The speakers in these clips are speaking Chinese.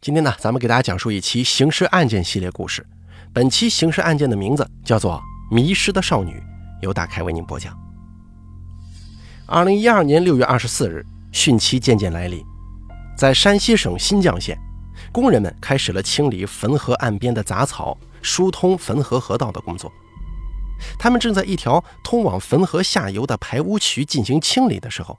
今天呢，咱们给大家讲述一期刑事案件系列故事。本期刑事案件的名字叫做《迷失的少女》，由大开为您播讲。二零一二年六月二十四日，汛期渐渐来临，在山西省新绛县，工人们开始了清理汾河岸边的杂草、疏通汾河河道的工作。他们正在一条通往汾河下游的排污渠进行清理的时候，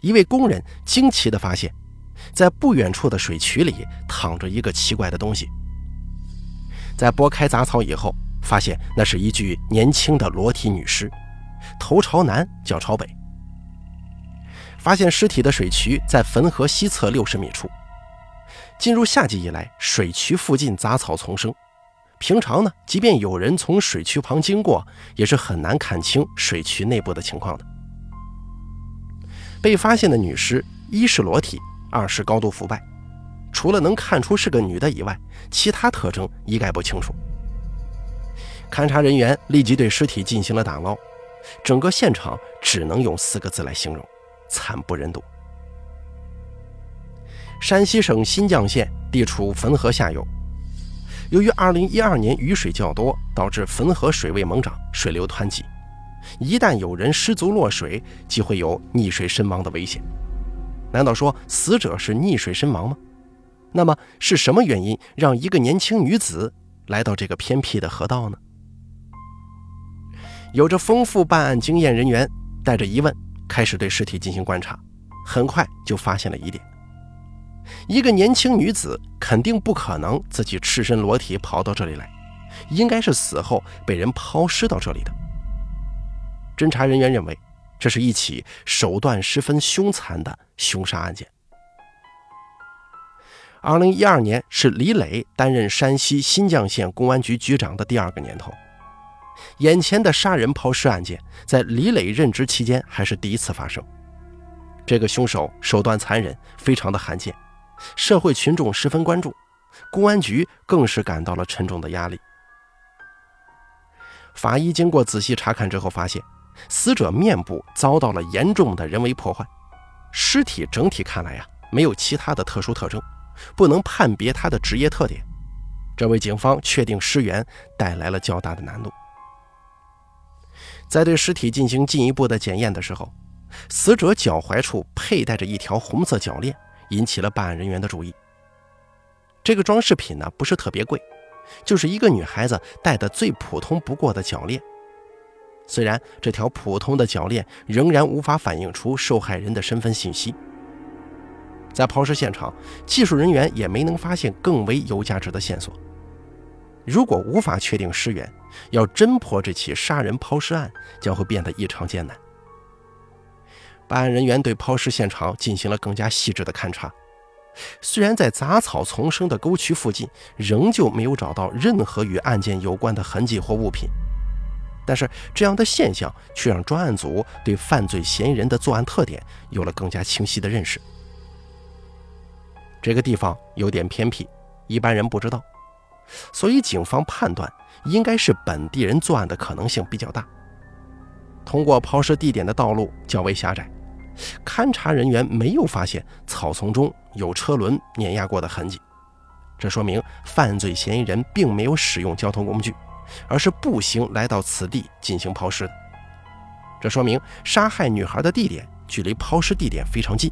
一位工人惊奇地发现。在不远处的水渠里躺着一个奇怪的东西。在拨开杂草以后，发现那是一具年轻的裸体女尸，头朝南，脚朝北。发现尸体的水渠在汾河西侧六十米处。进入夏季以来，水渠附近杂草丛生，平常呢，即便有人从水渠旁经过，也是很难看清水渠内部的情况的。被发现的女尸一是裸体。二是高度腐败，除了能看出是个女的以外，其他特征一概不清楚。勘查人员立即对尸体进行了打捞，整个现场只能用四个字来形容：惨不忍睹。山西省新绛县地处汾河下游，由于2012年雨水较多，导致汾河水位猛涨，水流湍急，一旦有人失足落水，即会有溺水身亡的危险。难道说死者是溺水身亡吗？那么是什么原因让一个年轻女子来到这个偏僻的河道呢？有着丰富办案经验人员带着疑问开始对尸体进行观察，很快就发现了疑点：一个年轻女子肯定不可能自己赤身裸体跑到这里来，应该是死后被人抛尸到这里的。侦查人员认为。这是一起手段十分凶残的凶杀案件。二零一二年是李磊担任山西新绛县公安局局长的第二个年头，眼前的杀人抛尸案件在李磊任职期间还是第一次发生。这个凶手手段残忍，非常的罕见，社会群众十分关注，公安局更是感到了沉重的压力。法医经过仔细查看之后发现。死者面部遭到了严重的人为破坏，尸体整体看来呀，没有其他的特殊特征，不能判别他的职业特点，这为警方确定尸源带来了较大的难度。在对尸体进行进一步的检验的时候，死者脚踝处佩戴着一条红色脚链，引起了办案人员的注意。这个装饰品呢，不是特别贵，就是一个女孩子戴的最普通不过的脚链。虽然这条普通的脚链仍然无法反映出受害人的身份信息，在抛尸现场，技术人员也没能发现更为有价值的线索。如果无法确定尸源，要侦破这起杀人抛尸案将会变得异常艰难。办案人员对抛尸现场进行了更加细致的勘查，虽然在杂草丛生的沟渠附近仍旧没有找到任何与案件有关的痕迹或物品。但是这样的现象却让专案组对犯罪嫌疑人的作案特点有了更加清晰的认识。这个地方有点偏僻，一般人不知道，所以警方判断应该是本地人作案的可能性比较大。通过抛尸地点的道路较为狭窄，勘查人员没有发现草丛中有车轮碾压过的痕迹，这说明犯罪嫌疑人并没有使用交通工具。而是步行来到此地进行抛尸的，这说明杀害女孩的地点距离抛尸地点非常近。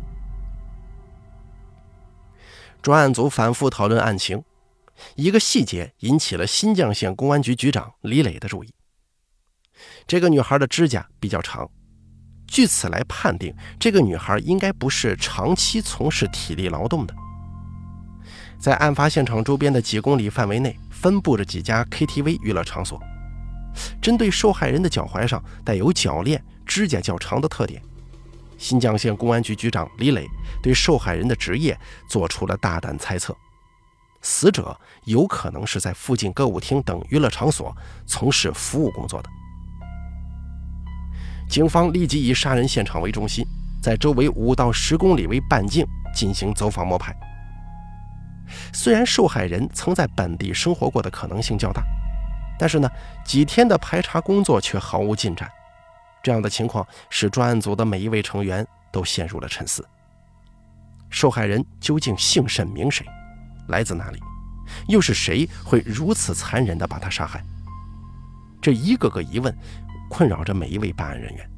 专案组反复讨论案情，一个细节引起了新绛县公安局局长李磊的注意：这个女孩的指甲比较长，据此来判定，这个女孩应该不是长期从事体力劳动的。在案发现场周边的几公里范围内。分布着几家 KTV 娱乐场所。针对受害人的脚踝上带有脚链、指甲较长的特点，新绛县公安局局长李磊对受害人的职业做出了大胆猜测：死者有可能是在附近歌舞厅等娱乐场所从事服务工作的。警方立即以杀人现场为中心，在周围五到十公里为半径进行走访摸排。虽然受害人曾在本地生活过的可能性较大，但是呢，几天的排查工作却毫无进展。这样的情况使专案组的每一位成员都陷入了沉思。受害人究竟姓甚名谁？来自哪里？又是谁会如此残忍地把他杀害？这一个个疑问困扰着每一位办案人员。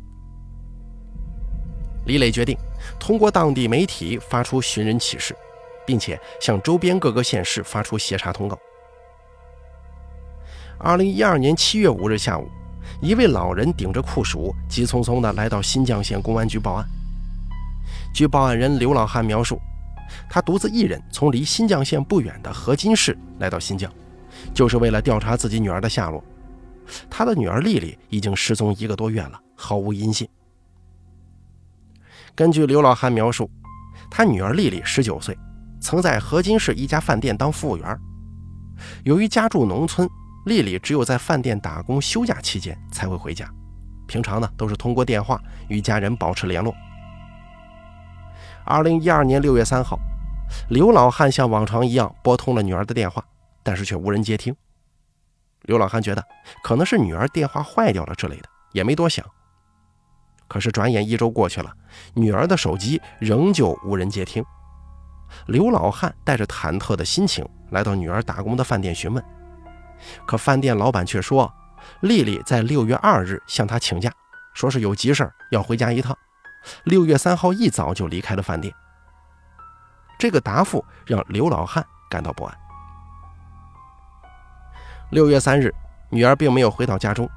李磊决定通过当地媒体发出寻人启事，并且向周边各个县市发出协查通告。二零一二年七月五日下午，一位老人顶着酷暑，急匆匆地来到新绛县公安局报案。据报案人刘老汉描述，他独自一人从离新绛县不远的河津市来到新绛，就是为了调查自己女儿的下落。他的女儿丽丽已经失踪一个多月了，毫无音信。根据刘老汉描述，他女儿丽丽十九岁，曾在河津市一家饭店当服务员。由于家住农村，丽丽只有在饭店打工休假期间才会回家，平常呢都是通过电话与家人保持联络。二零一二年六月三号，刘老汉像往常一样拨通了女儿的电话，但是却无人接听。刘老汉觉得可能是女儿电话坏掉了之类的，也没多想。可是转眼一周过去了，女儿的手机仍旧无人接听。刘老汉带着忐忑的心情来到女儿打工的饭店询问，可饭店老板却说，丽丽在六月二日向他请假，说是有急事要回家一趟，六月三号一早就离开了饭店。这个答复让刘老汉感到不安。六月三日，女儿并没有回到家中。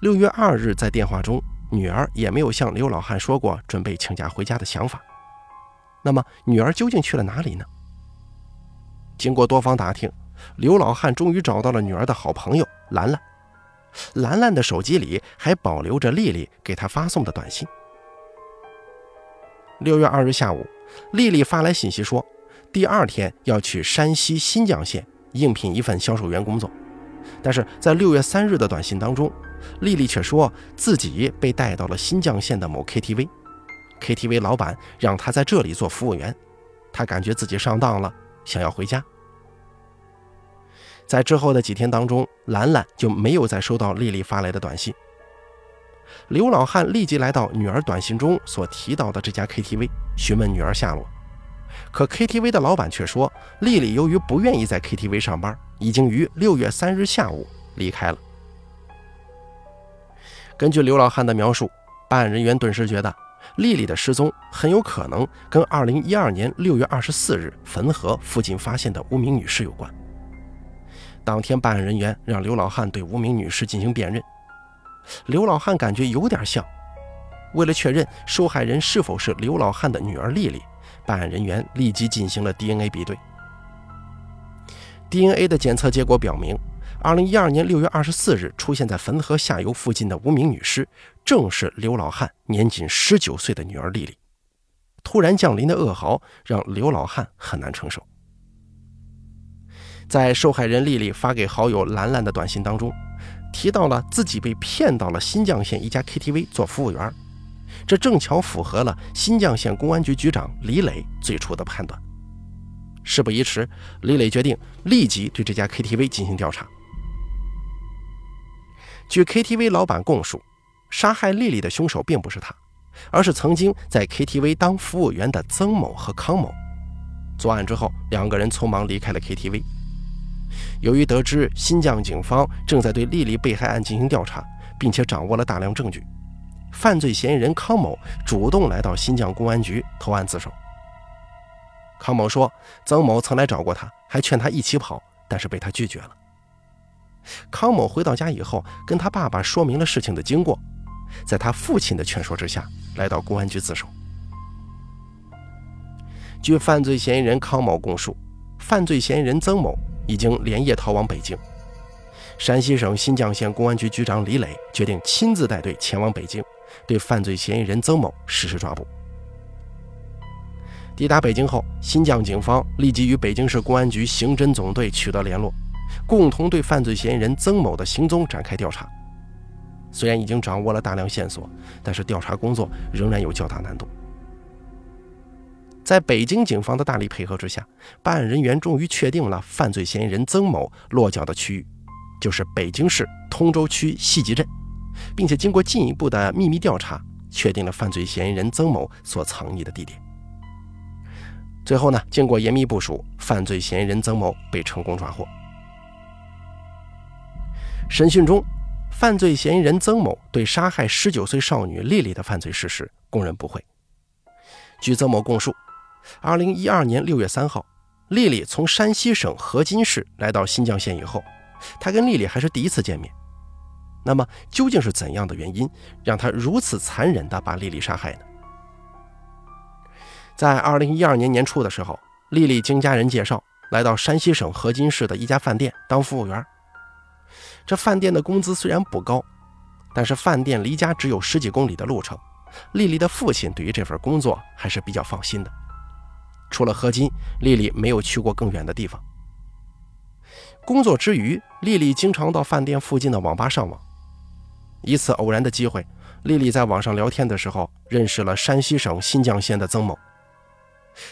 六月二日，在电话中。女儿也没有向刘老汉说过准备请假回家的想法。那么，女儿究竟去了哪里呢？经过多方打听，刘老汉终于找到了女儿的好朋友兰兰。兰兰的手机里还保留着丽丽给她发送的短信。六月二日下午，丽丽发来信息说，第二天要去山西新绛县应聘一份销售员工作。但是在六月三日的短信当中。丽丽却说自己被带到了新绛县的某 KTV KTV 老板让他在这里做服务员，他感觉自己上当了，想要回家。在之后的几天当中，兰兰就没有再收到丽丽发来的短信。刘老汉立即来到女儿短信中所提到的这家 KTV，询问女儿下落，可 KTV 的老板却说，丽丽由于不愿意在 KTV 上班，已经于六月三日下午离开了。根据刘老汉的描述，办案人员顿时觉得丽丽的失踪很有可能跟2012年6月24日汾河附近发现的无名女尸有关。当天，办案人员让刘老汉对无名女尸进行辨认，刘老汉感觉有点像。为了确认受害人是否是刘老汉的女儿丽丽，办案人员立即进行了 DNA 比对。DNA 的检测结果表明。二零一二年六月二十四日出现在汾河下游附近的无名女尸，正是刘老汉年仅十九岁的女儿丽丽。突然降临的噩耗让刘老汉很难承受。在受害人丽丽发给好友兰兰的短信当中，提到了自己被骗到了新绛县一家 KTV 做服务员，这正巧符合了新绛县公安局局长李磊最初的判断。事不宜迟，李磊决定立即对这家 KTV 进行调查。据 KTV 老板供述，杀害丽丽的凶手并不是他，而是曾经在 KTV 当服务员的曾某和康某。作案之后，两个人匆忙离开了 KTV。由于得知新绛警方正在对丽丽被害案进行调查，并且掌握了大量证据，犯罪嫌疑人康某主动来到新绛公安局投案自首。康某说，曾某曾来找过他，还劝他一起跑，但是被他拒绝了。康某回到家以后，跟他爸爸说明了事情的经过，在他父亲的劝说之下，来到公安局自首。据犯罪嫌疑人康某供述，犯罪嫌疑人曾某已经连夜逃往北京。山西省新绛县公安局局长李磊决定亲自带队前往北京，对犯罪嫌疑人曾某实施抓捕。抵达北京后，新绛警方立即与北京市公安局刑侦总队取得联络。共同对犯罪嫌疑人曾某的行踪展开调查。虽然已经掌握了大量线索，但是调查工作仍然有较大难度。在北京警方的大力配合之下，办案人员终于确定了犯罪嫌疑人曾某落脚的区域，就是北京市通州区西集镇，并且经过进一步的秘密调查，确定了犯罪嫌疑人曾某所藏匿的地点。最后呢，经过严密部署，犯罪嫌疑人曾某被成功抓获。审讯中，犯罪嫌疑人曾某对杀害十九岁少女丽丽的犯罪事实供认不讳。据曾某供述，二零一二年六月三号，丽丽从山西省河津市来到新绛县以后，他跟丽丽还是第一次见面。那么，究竟是怎样的原因让他如此残忍地把丽丽杀害呢？在二零一二年年初的时候，丽丽经家人介绍来到山西省河津市的一家饭店当服务员。这饭店的工资虽然不高，但是饭店离家只有十几公里的路程，丽丽的父亲对于这份工作还是比较放心的。除了河津，丽丽没有去过更远的地方。工作之余，丽丽经常到饭店附近的网吧上网。一次偶然的机会，丽丽在网上聊天的时候认识了山西省新绛县的曾某。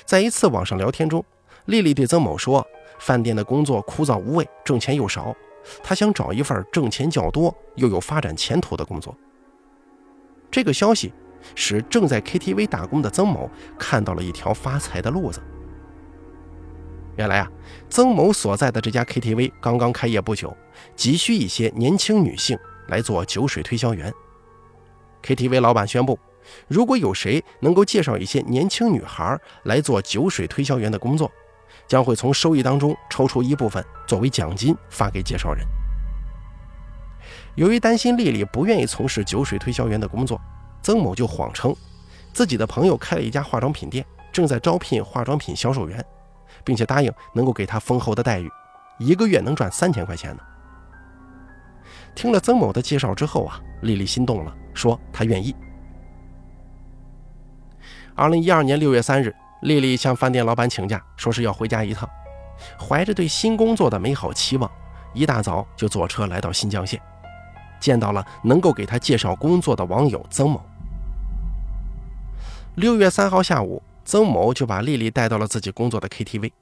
在一次网上聊天中，丽丽对曾某说：“饭店的工作枯燥无味，挣钱又少，他想找一份挣钱较多又有发展前途的工作。”这个消息使正在 KTV 打工的曾某看到了一条发财的路子。原来啊，曾某所在的这家 KTV 刚刚开业不久，急需一些年轻女性来做酒水推销员。KTV 老板宣布。如果有谁能够介绍一些年轻女孩来做酒水推销员的工作，将会从收益当中抽出一部分作为奖金发给介绍人。由于担心丽丽不愿意从事酒水推销员的工作，曾某就谎称自己的朋友开了一家化妆品店，正在招聘化妆品销售员，并且答应能够给她丰厚的待遇，一个月能赚三千块钱呢。听了曾某的介绍之后啊，丽丽心动了，说她愿意。二零一二年六月三日，丽丽向饭店老板请假，说是要回家一趟。怀着对新工作的美好期望，一大早就坐车来到新绛县，见到了能够给她介绍工作的网友曾某。六月三号下午，曾某就把丽丽带到了自己工作的 KTV。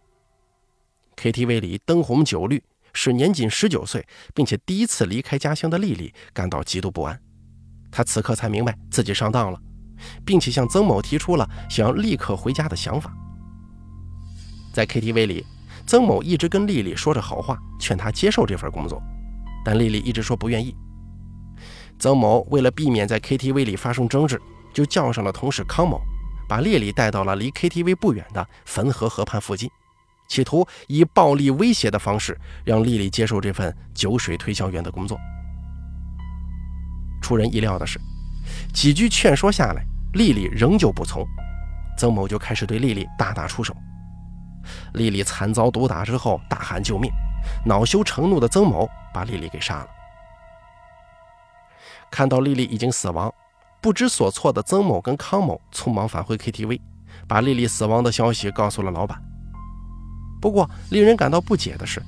KTV 里灯红酒绿，使年仅十九岁并且第一次离开家乡的丽丽感到极度不安。她此刻才明白自己上当了。并且向曾某提出了想要立刻回家的想法。在 KTV 里，曾某一直跟丽丽说着好话，劝她接受这份工作，但丽丽一直说不愿意。曾某为了避免在 KTV 里发生争执，就叫上了同事康某，把丽丽带到了离 KTV 不远的汾河河畔附近，企图以暴力威胁的方式让丽丽接受这份酒水推销员的工作。出人意料的是。几句劝说下来，丽丽仍旧不从，曾某就开始对丽丽大打出手。丽丽惨遭毒打之后，大喊救命，恼羞成怒的曾某把丽丽给杀了。看到丽丽已经死亡，不知所措的曾某跟康某匆忙返回 KTV，把丽丽死亡的消息告诉了老板。不过，令人感到不解的是，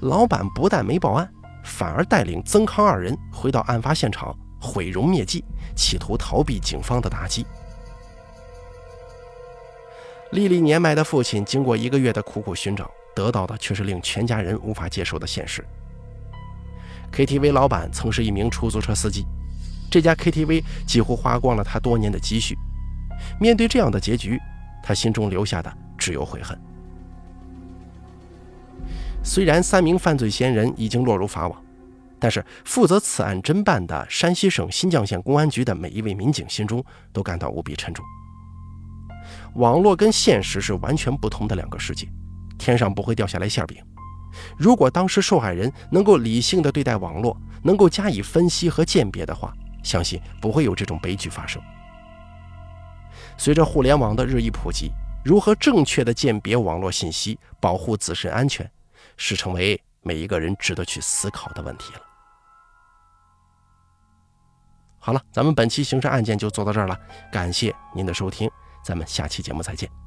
老板不但没报案，反而带领曾康二人回到案发现场。毁容灭迹，企图逃避警方的打击。丽丽年迈的父亲经过一个月的苦苦寻找，得到的却是令全家人无法接受的现实。KTV 老板曾是一名出租车司机，这家 KTV 几乎花光了他多年的积蓄。面对这样的结局，他心中留下的只有悔恨。虽然三名犯罪嫌疑人已经落入法网。但是，负责此案侦办的山西省新绛县公安局的每一位民警心中都感到无比沉重。网络跟现实是完全不同的两个世界，天上不会掉下来馅饼。如果当时受害人能够理性的对待网络，能够加以分析和鉴别的话，相信不会有这种悲剧发生。随着互联网的日益普及，如何正确的鉴别网络信息，保护自身安全，是成为每一个人值得去思考的问题了。好了，咱们本期刑事案件就做到这儿了，感谢您的收听，咱们下期节目再见。